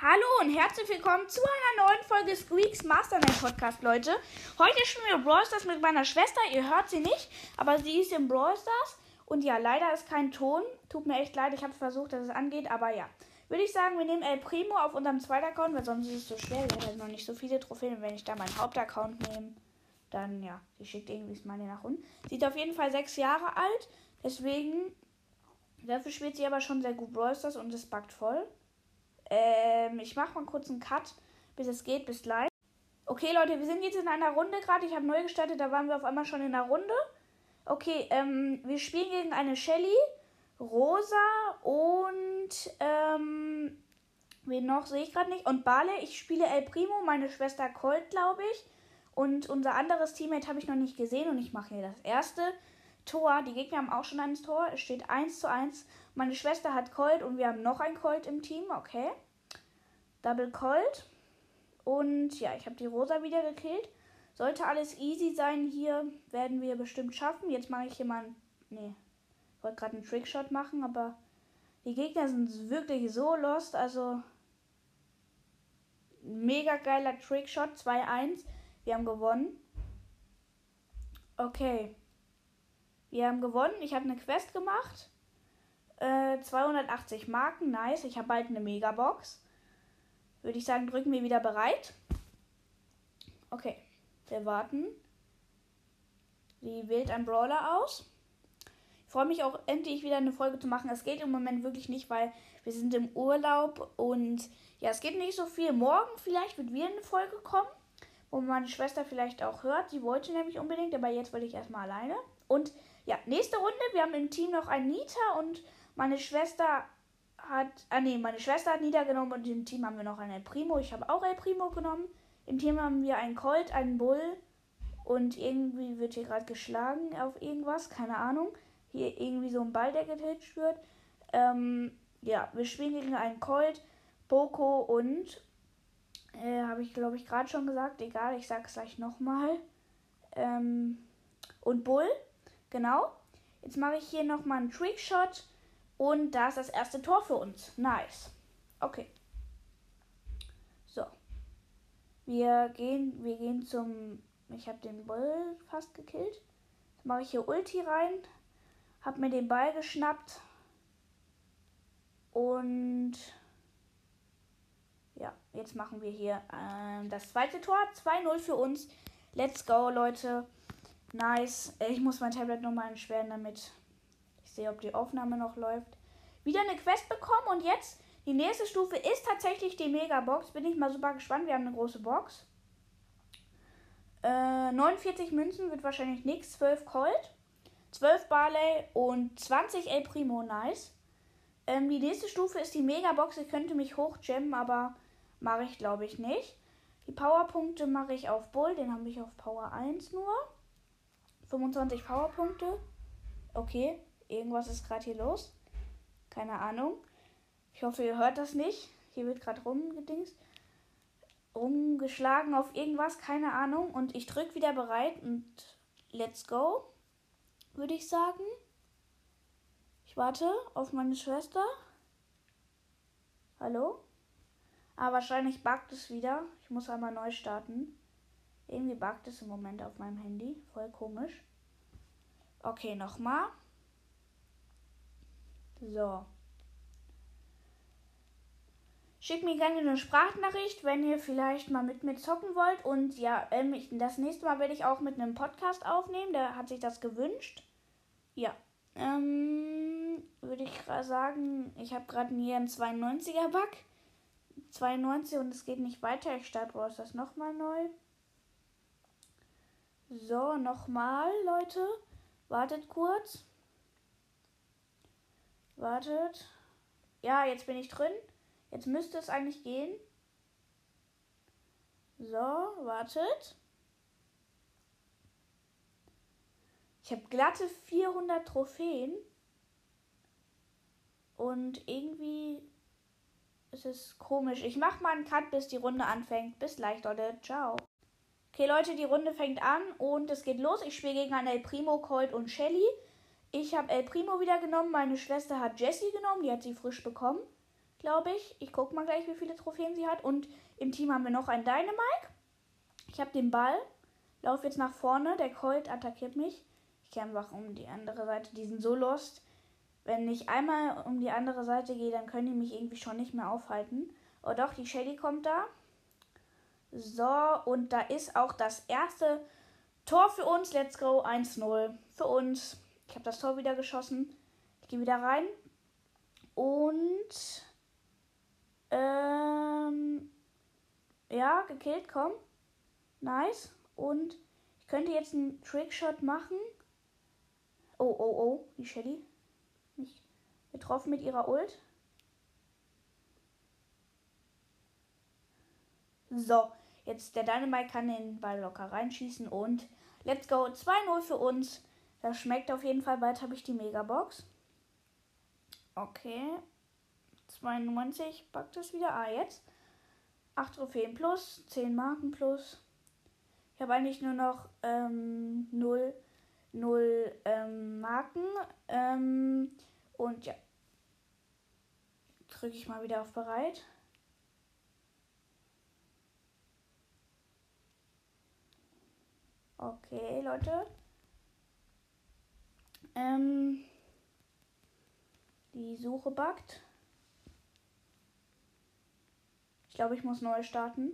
Hallo und herzlich willkommen zu einer neuen Folge Squeaks Mastermind Podcast, Leute. Heute spielen wir Brawl Stars mit meiner Schwester. Ihr hört sie nicht, aber sie ist im Brawl Stars. Und ja, leider ist kein Ton. Tut mir echt leid, ich habe versucht, dass es angeht, aber ja. Würde ich sagen, wir nehmen El Primo auf unserem zweiten Account, weil sonst ist es so schwer. Wir haben halt noch nicht so viele Trophäen. Wenn ich da meinen Hauptaccount nehme, dann ja, sie schickt irgendwie das Money nach unten. Sieht auf jeden Fall sechs Jahre alt. Deswegen, dafür spielt sie aber schon sehr gut Brawl Stars und es backt voll. Ähm, ich mache mal kurz einen Cut, bis es geht, bis gleich. Okay, Leute, wir sind jetzt in einer Runde gerade. Ich habe neu gestartet, da waren wir auf einmal schon in der Runde. Okay, ähm, wir spielen gegen eine Shelly, Rosa und, ähm, wen noch, sehe ich gerade nicht. Und Bale, ich spiele El Primo, meine Schwester Colt, glaube ich. Und unser anderes Teammate habe ich noch nicht gesehen und ich mache hier das erste Tor. Die Gegner haben auch schon ein Tor. Es steht 1 zu 1. Meine Schwester hat Colt und wir haben noch ein Colt im Team. Okay. Double Colt. Und ja, ich habe die Rosa wieder gekillt. Sollte alles easy sein hier, werden wir bestimmt schaffen. Jetzt mache ich hier mal. Nee. Ich wollte gerade einen Trickshot machen, aber die Gegner sind wirklich so lost. Also. Mega geiler Trickshot. 2-1. Wir haben gewonnen. Okay. Wir haben gewonnen. Ich habe eine Quest gemacht. Äh, 280 Marken. Nice. Ich habe bald eine Megabox. Würde ich sagen, drücken wir wieder bereit. Okay. Wir warten. Wie wählt ein Brawler aus? Ich freue mich auch endlich wieder eine Folge zu machen. Es geht im Moment wirklich nicht, weil wir sind im Urlaub und ja, es geht nicht so viel. Morgen vielleicht wird wieder eine Folge kommen, wo meine Schwester vielleicht auch hört. Sie wollte nämlich unbedingt, aber jetzt wollte ich erstmal alleine. Und ja, nächste Runde. Wir haben im Team noch einen Nita und meine Schwester hat. Ah, nee, meine Schwester hat Nita genommen und im Team haben wir noch einen El Primo. Ich habe auch El Primo genommen. Im Team haben wir einen Colt, einen Bull und irgendwie wird hier gerade geschlagen auf irgendwas. Keine Ahnung. Hier irgendwie so ein Ball, der getitcht wird. Ähm, ja, wir spielen gegen einen Colt, Boko und. Äh, habe ich glaube ich gerade schon gesagt. Egal, ich sage es gleich nochmal. Ähm, und Bull. Genau. Jetzt mache ich hier nochmal einen Trickshot. Und da ist das erste Tor für uns. Nice. Okay. So. Wir gehen, wir gehen zum. Ich habe den Ball fast gekillt. Jetzt mache ich hier Ulti rein. Hab mir den Ball geschnappt. Und. Ja, jetzt machen wir hier äh, das zweite Tor. 2-0 für uns. Let's go, Leute. Nice. Ich muss mein Tablet nochmal entschweren, damit sehe, ob die Aufnahme noch läuft. Wieder eine Quest bekommen und jetzt die nächste Stufe ist tatsächlich die Mega-Box. Bin ich mal super gespannt. Wir haben eine große Box. Äh, 49 Münzen wird wahrscheinlich nichts. 12 Colt, 12 Barley und 20 El Primo. Nice. Ähm, die nächste Stufe ist die Mega-Box. Ich könnte mich hochjammen, aber mache ich glaube ich nicht. Die Powerpunkte mache ich auf Bull. Den habe ich auf Power 1 nur. 25 Powerpunkte. Okay, irgendwas ist gerade hier los. Keine Ahnung. Ich hoffe, ihr hört das nicht. Hier wird gerade rumgedingst. Rumgeschlagen auf irgendwas, keine Ahnung. Und ich drücke wieder bereit und let's go, würde ich sagen. Ich warte auf meine Schwester. Hallo? Ah, wahrscheinlich buggt es wieder. Ich muss einmal neu starten. Irgendwie buggt es im Moment auf meinem Handy. Voll komisch. Okay, nochmal. So. Schickt mir gerne eine Sprachnachricht, wenn ihr vielleicht mal mit mir zocken wollt. Und ja, ähm, ich, das nächste Mal werde ich auch mit einem Podcast aufnehmen. Der hat sich das gewünscht. Ja. Ähm, würde ich sagen, ich habe gerade hier einen 92er Bug. 92 und es geht nicht weiter. Ich starte das nochmal neu. So, nochmal, Leute. Wartet kurz. Wartet. Ja, jetzt bin ich drin. Jetzt müsste es eigentlich gehen. So, wartet. Ich habe glatte 400 Trophäen. Und irgendwie ist es komisch. Ich mache mal einen Cut, bis die Runde anfängt. Bis gleich, Leute. Ciao. Okay, Leute, die Runde fängt an und es geht los. Ich spiele gegen einen El Primo, Colt und Shelly. Ich habe El Primo wieder genommen. Meine Schwester hat Jessie genommen. Die hat sie frisch bekommen. glaube ich. Ich gucke mal gleich, wie viele Trophäen sie hat. Und im Team haben wir noch einen Dynamike. Ich habe den Ball. Lauf jetzt nach vorne. Der Colt attackiert mich. Ich gehe einfach um die andere Seite. Die sind so lost. Wenn ich einmal um die andere Seite gehe, dann können die mich irgendwie schon nicht mehr aufhalten. Oh doch, die Shelly kommt da. So, und da ist auch das erste Tor für uns. Let's go. 1-0 für uns. Ich habe das Tor wieder geschossen. Ich gehe wieder rein. Und. Ähm. Ja, gekillt, komm. Nice. Und ich könnte jetzt einen Trickshot machen. Oh, oh, oh. Die Shelly. Nicht getroffen mit ihrer Ult. So, jetzt der Dynamite kann den Ball locker reinschießen und let's go. 2-0 für uns. Das schmeckt auf jeden Fall. Bald habe ich die Megabox. Okay. 92 packt es wieder. Ah, jetzt. 8 Trophäen plus, 10 Marken plus. Ich habe eigentlich nur noch ähm, 0, 0 ähm, Marken. Ähm, und ja. Drücke ich mal wieder auf bereit. Okay, Leute. Ähm, die Suche buggt. Ich glaube, ich muss neu starten.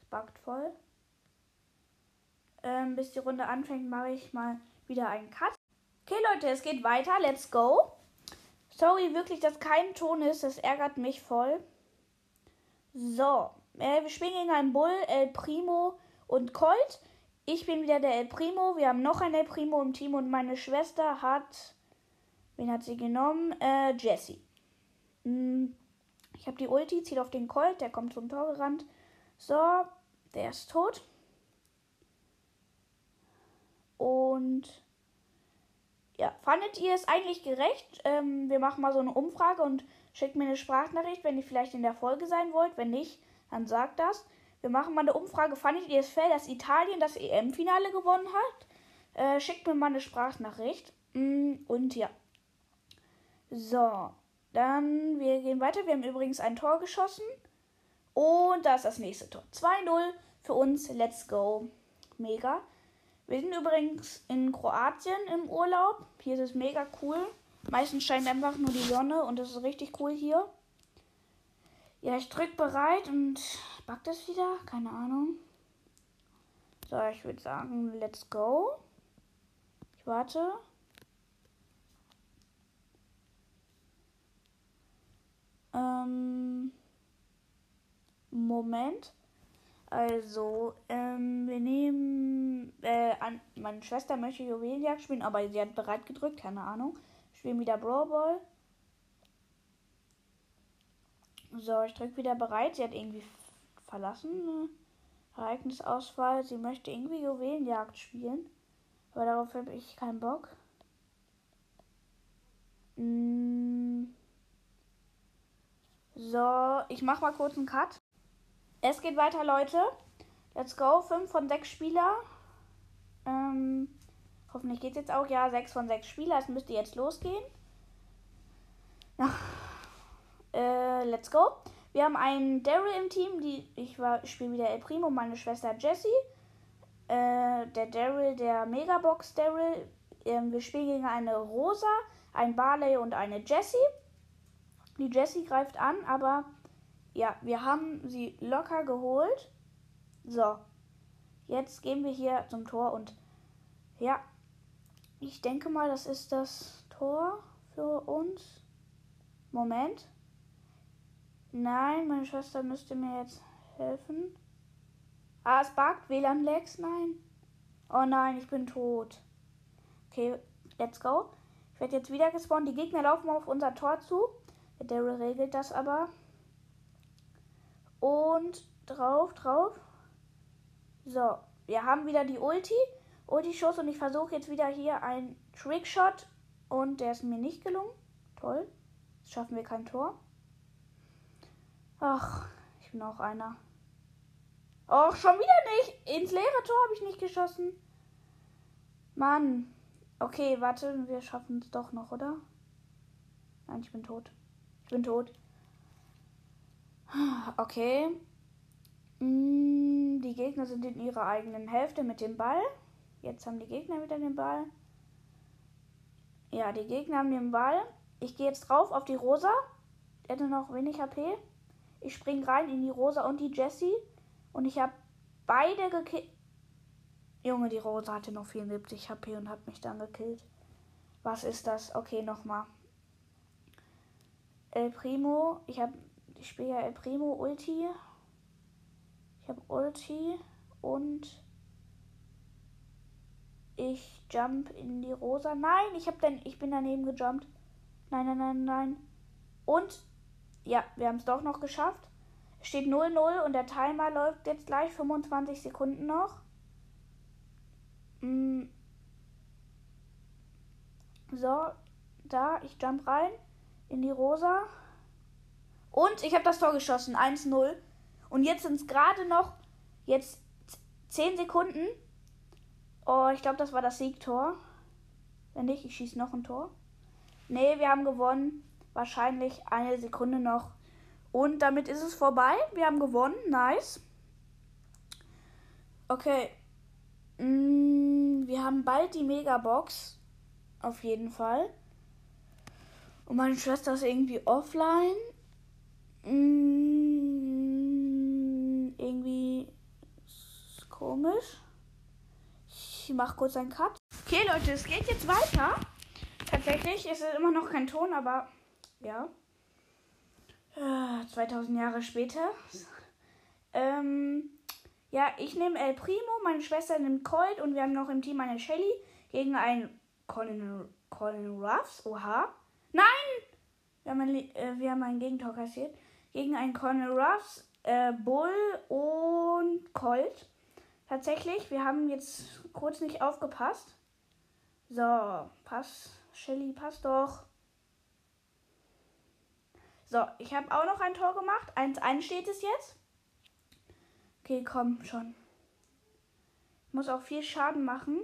Es buggt voll. Ähm, bis die Runde anfängt, mache ich mal wieder einen Cut. Okay, Leute, es geht weiter. Let's go. Sorry, wirklich, dass kein Ton ist. Das ärgert mich voll. So. Äh, wir spielen gegen einen Bull, El Primo und Colt. Ich bin wieder der El Primo. Wir haben noch einen El Primo im Team und meine Schwester hat. Wen hat sie genommen? Äh, Jessie. Hm, ich habe die Ulti, zieht auf den Colt, der kommt zum Tor gerannt. So, der ist tot. Und ja, fandet ihr es eigentlich gerecht? Ähm, wir machen mal so eine Umfrage und schickt mir eine Sprachnachricht, wenn ihr vielleicht in der Folge sein wollt. Wenn nicht, dann sagt das. Wir machen mal eine Umfrage. Fandet ihr es fair, dass Italien das EM-Finale gewonnen hat? Äh, schickt mir mal eine Sprachnachricht. Mm, und ja. So, dann wir gehen weiter. Wir haben übrigens ein Tor geschossen. Und da ist das nächste Tor. 2-0 für uns. Let's go. Mega. Wir sind übrigens in Kroatien im Urlaub. Hier ist es mega cool. Meistens scheint einfach nur die Sonne und das ist richtig cool hier. Ja, ich drücke bereit und backt es wieder? Keine Ahnung. So, ich würde sagen, let's go. Ich warte. Ähm, Moment. Also, ähm, wir nehmen, äh, an, meine Schwester möchte Juwelenjagd spielen, aber sie hat bereit gedrückt, keine Ahnung. Spielen wieder Brawl Ball. So, ich drücke wieder bereit. Sie hat irgendwie verlassen. Ereignisauswahl. Sie möchte irgendwie Juwelenjagd spielen. Aber darauf habe ich keinen Bock. Mm. So, ich mache mal kurz einen Cut. Es geht weiter, Leute. Let's go. 5 von 6 Spieler. Ähm, hoffentlich geht es jetzt auch. Ja, 6 von 6 Spieler. Es müsste jetzt losgehen. Ach, äh, let's go. Wir haben einen Daryl im Team. Die, ich spiele wieder El Primo, meine Schwester Jessie. Äh, der Daryl, der Megabox Daryl. Ähm, wir spielen gegen eine Rosa, ein Barley und eine Jessie. Die Jessie greift an, aber ja, wir haben sie locker geholt. So, jetzt gehen wir hier zum Tor und ja, ich denke mal, das ist das Tor für uns. Moment. Nein, meine Schwester müsste mir jetzt helfen. Ah, es buggt. WLAN-Lags? Nein. Oh nein, ich bin tot. Okay, let's go. Ich werde jetzt wieder gespawnt. Die Gegner laufen auf unser Tor zu. Der Daryl regelt das aber. Und drauf, drauf. So, wir haben wieder die Ulti. Ulti-Schuss und ich versuche jetzt wieder hier einen Trickshot. Und der ist mir nicht gelungen. Toll. Jetzt schaffen wir kein Tor. Ach, ich bin auch einer. Och, schon wieder nicht. Ins leere Tor habe ich nicht geschossen. Mann. Okay, warte, wir schaffen es doch noch, oder? Nein, ich bin tot. Ich bin tot. Okay. Mm, die Gegner sind in ihrer eigenen Hälfte mit dem Ball. Jetzt haben die Gegner wieder den Ball. Ja, die Gegner haben den Ball. Ich gehe jetzt drauf auf die Rosa. Er hatte noch wenig HP. Ich springe rein in die Rosa und die Jessie. Und ich habe beide gekillt. Junge, die Rosa hatte noch 74 HP und hat mich dann gekillt. Was ist das? Okay, nochmal. El Primo. Ich habe. Ich spiele ja El Primo Ulti. Ich habe Ulti und ich jump in die Rosa. Nein, ich habe dann ich bin daneben gejumpt. Nein, nein, nein, nein. Und ja, wir haben es doch noch geschafft. Es steht 0-0 und der Timer läuft jetzt gleich 25 Sekunden noch. Mm. So, da, ich jump rein in die Rosa. Und ich habe das Tor geschossen, 1-0. Und jetzt sind es gerade noch jetzt 10 Sekunden. Oh, ich glaube, das war das Siegtor. Wenn nicht, ich schieße noch ein Tor. Nee, wir haben gewonnen. Wahrscheinlich eine Sekunde noch. Und damit ist es vorbei. Wir haben gewonnen. Nice. Okay. Mm, wir haben bald die Megabox. Auf jeden Fall. Und meine Schwester ist irgendwie offline. Mm, irgendwie komisch. Ich mache kurz einen Cut. Okay, Leute, es geht jetzt weiter. Tatsächlich ist es immer noch kein Ton, aber ja. 2000 Jahre später. Ähm, ja, ich nehme El Primo, meine Schwester nimmt Colt und wir haben noch im Team eine Shelly gegen einen Colin, Colin Ruffs. Oha. Nein! Wir haben, ein, äh, wir haben einen Gegentor kassiert. Gegen einen Colin Ruffs, äh, Bull und Colt. Tatsächlich, wir haben jetzt kurz nicht aufgepasst. So, pass. Shelly, pass doch. So, ich habe auch noch ein Tor gemacht. 1-1 steht es jetzt. Okay, komm schon. Ich muss auch viel Schaden machen.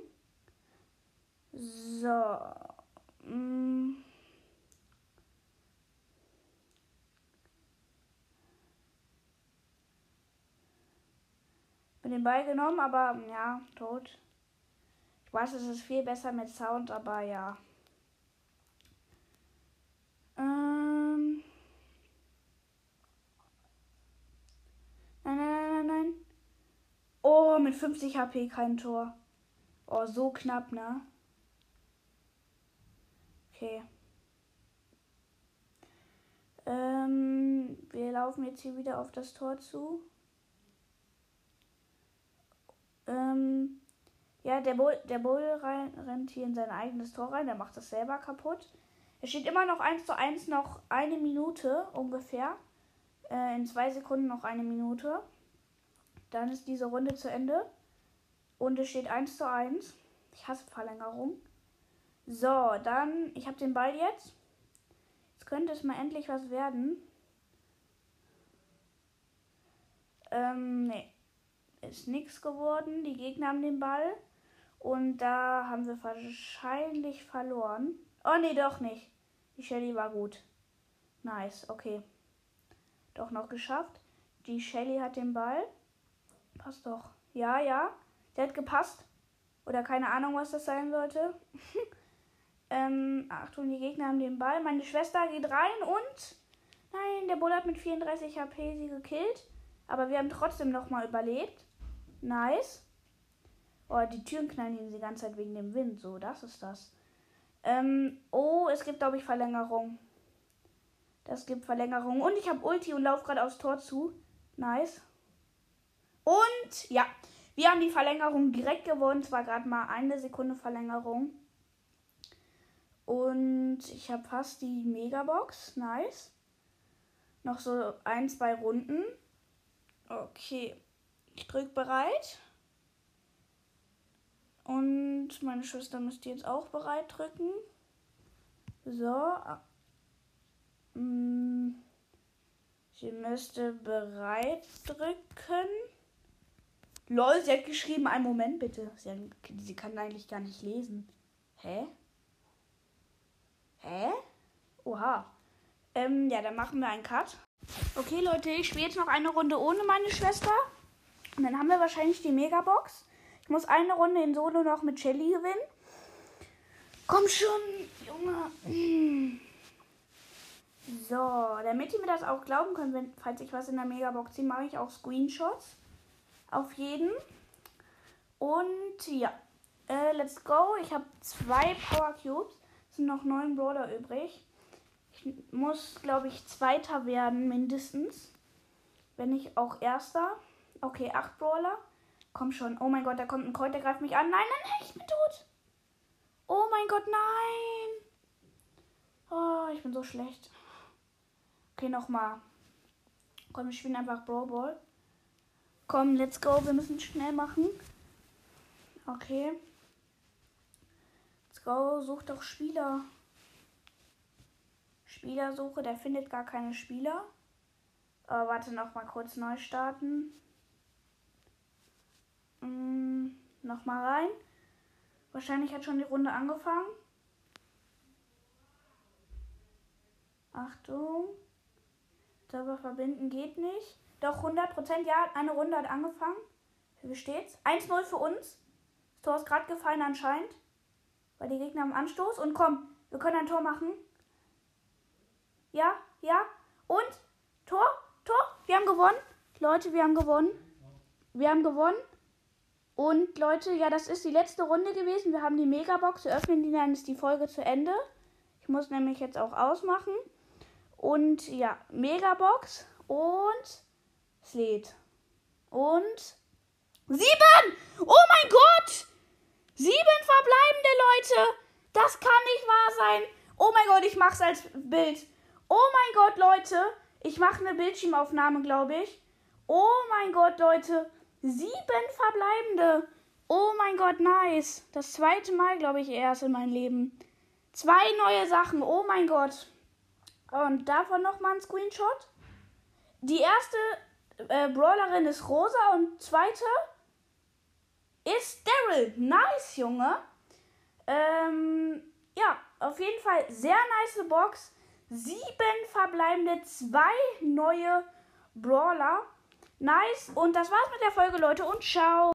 So. Mm. Bin den Ball genommen, aber ja, tot. Ich weiß, es ist viel besser mit Sound, aber ja. Ähm. Nein, nein, nein, nein, nein. Oh, mit 50 HP kein Tor. Oh, so knapp, ne? Okay. Ähm, wir laufen jetzt hier wieder auf das Tor zu. Ähm, ja, der Bull, der Bull rein, rennt hier in sein eigenes Tor rein. Der macht das selber kaputt. Es steht immer noch 1 zu 1, noch eine Minute ungefähr. Äh, in zwei Sekunden noch eine Minute. Dann ist diese Runde zu Ende. Und es steht 1 zu 1. Ich hasse Verlängerung. So, dann, ich habe den Ball jetzt. Jetzt könnte es mal endlich was werden. Ähm, nee ist nichts geworden. Die Gegner haben den Ball. Und da haben wir wahrscheinlich verloren. Oh nee, doch nicht. Die Shelly war gut. Nice, okay. Doch noch geschafft. Die Shelly hat den Ball. Passt doch. Ja, ja. Der hat gepasst. Oder keine Ahnung, was das sein sollte. ähm, Achtung, die Gegner haben den Ball. Meine Schwester geht rein und. Nein, der Bull hat mit 34 HP sie gekillt. Aber wir haben trotzdem nochmal überlebt. Nice. Oh, die Türen knallen hier die ganze Zeit wegen dem Wind. So, das ist das. Ähm, oh, es gibt, glaube ich, Verlängerung. Das gibt Verlängerung. Und ich habe Ulti und laufe gerade aufs Tor zu. Nice. Und ja, wir haben die Verlängerung direkt gewonnen. Es war gerade mal eine Sekunde Verlängerung. Und ich habe fast die Megabox. Nice. Noch so ein, zwei Runden. Okay. Ich drücke bereit. Und meine Schwester müsste jetzt auch bereit drücken. So. Mm. Sie müsste bereit drücken. Lol, sie hat geschrieben, einen Moment bitte. Sie, hat, sie kann eigentlich gar nicht lesen. Hä? Hä? Oha. Ähm, ja, dann machen wir einen Cut. Okay, Leute, ich spiele jetzt noch eine Runde ohne meine Schwester. Und dann haben wir wahrscheinlich die Megabox. Ich muss eine Runde in Solo noch mit Shelly gewinnen. Komm schon, Junge. So, damit ihr mir das auch glauben könnt, wenn, falls ich was in der Megabox sehe, mache ich auch Screenshots. Auf jeden. Und ja, äh, let's go. Ich habe zwei Power Cubes. Es sind noch neun Brawler übrig. Ich muss, glaube ich, Zweiter werden mindestens. Wenn nicht auch Erster. Okay, acht Brawler. Komm schon. Oh mein Gott, da kommt ein Colt, der greift mich an. Nein, nein, nein, ich bin tot. Oh mein Gott, nein. Oh, ich bin so schlecht. Okay, nochmal. Komm, wir spielen einfach Brawl Ball. Komm, let's go. Wir müssen schnell machen. Okay. Let's go. Such doch Spieler. Spielersuche. Der findet gar keine Spieler. Oh, warte, noch mal kurz neu starten. Mm, noch mal rein. Wahrscheinlich hat schon die Runde angefangen. Achtung. Server verbinden geht nicht. Doch 100% ja, eine Runde hat angefangen. Wie steht's? 1-0 für uns. Das Tor ist gerade gefallen anscheinend. Weil die Gegner haben Anstoß. Und komm, wir können ein Tor machen. Ja, ja. Und Tor, Tor. Wir haben gewonnen. Leute, wir haben gewonnen. Wir haben gewonnen. Und Leute, ja, das ist die letzte Runde gewesen. Wir haben die Megabox. Wir öffnen die, dann ist die Folge zu Ende. Ich muss nämlich jetzt auch ausmachen. Und ja, Megabox und Sled. Und sieben! Oh mein Gott! Sieben verbleibende Leute! Das kann nicht wahr sein! Oh mein Gott, ich mach's als Bild. Oh mein Gott, Leute! Ich mache eine Bildschirmaufnahme, glaube ich. Oh mein Gott, Leute! Sieben verbleibende! Oh mein Gott, nice! Das zweite Mal, glaube ich, erst in meinem Leben. Zwei neue Sachen. Oh mein Gott. Und davon nochmal ein Screenshot. Die erste äh, Brawlerin ist Rosa und zweite ist Daryl. Nice, Junge. Ähm, ja, auf jeden Fall sehr nice Box. Sieben verbleibende, zwei neue Brawler. Nice. Und das war's mit der Folge, Leute. Und ciao.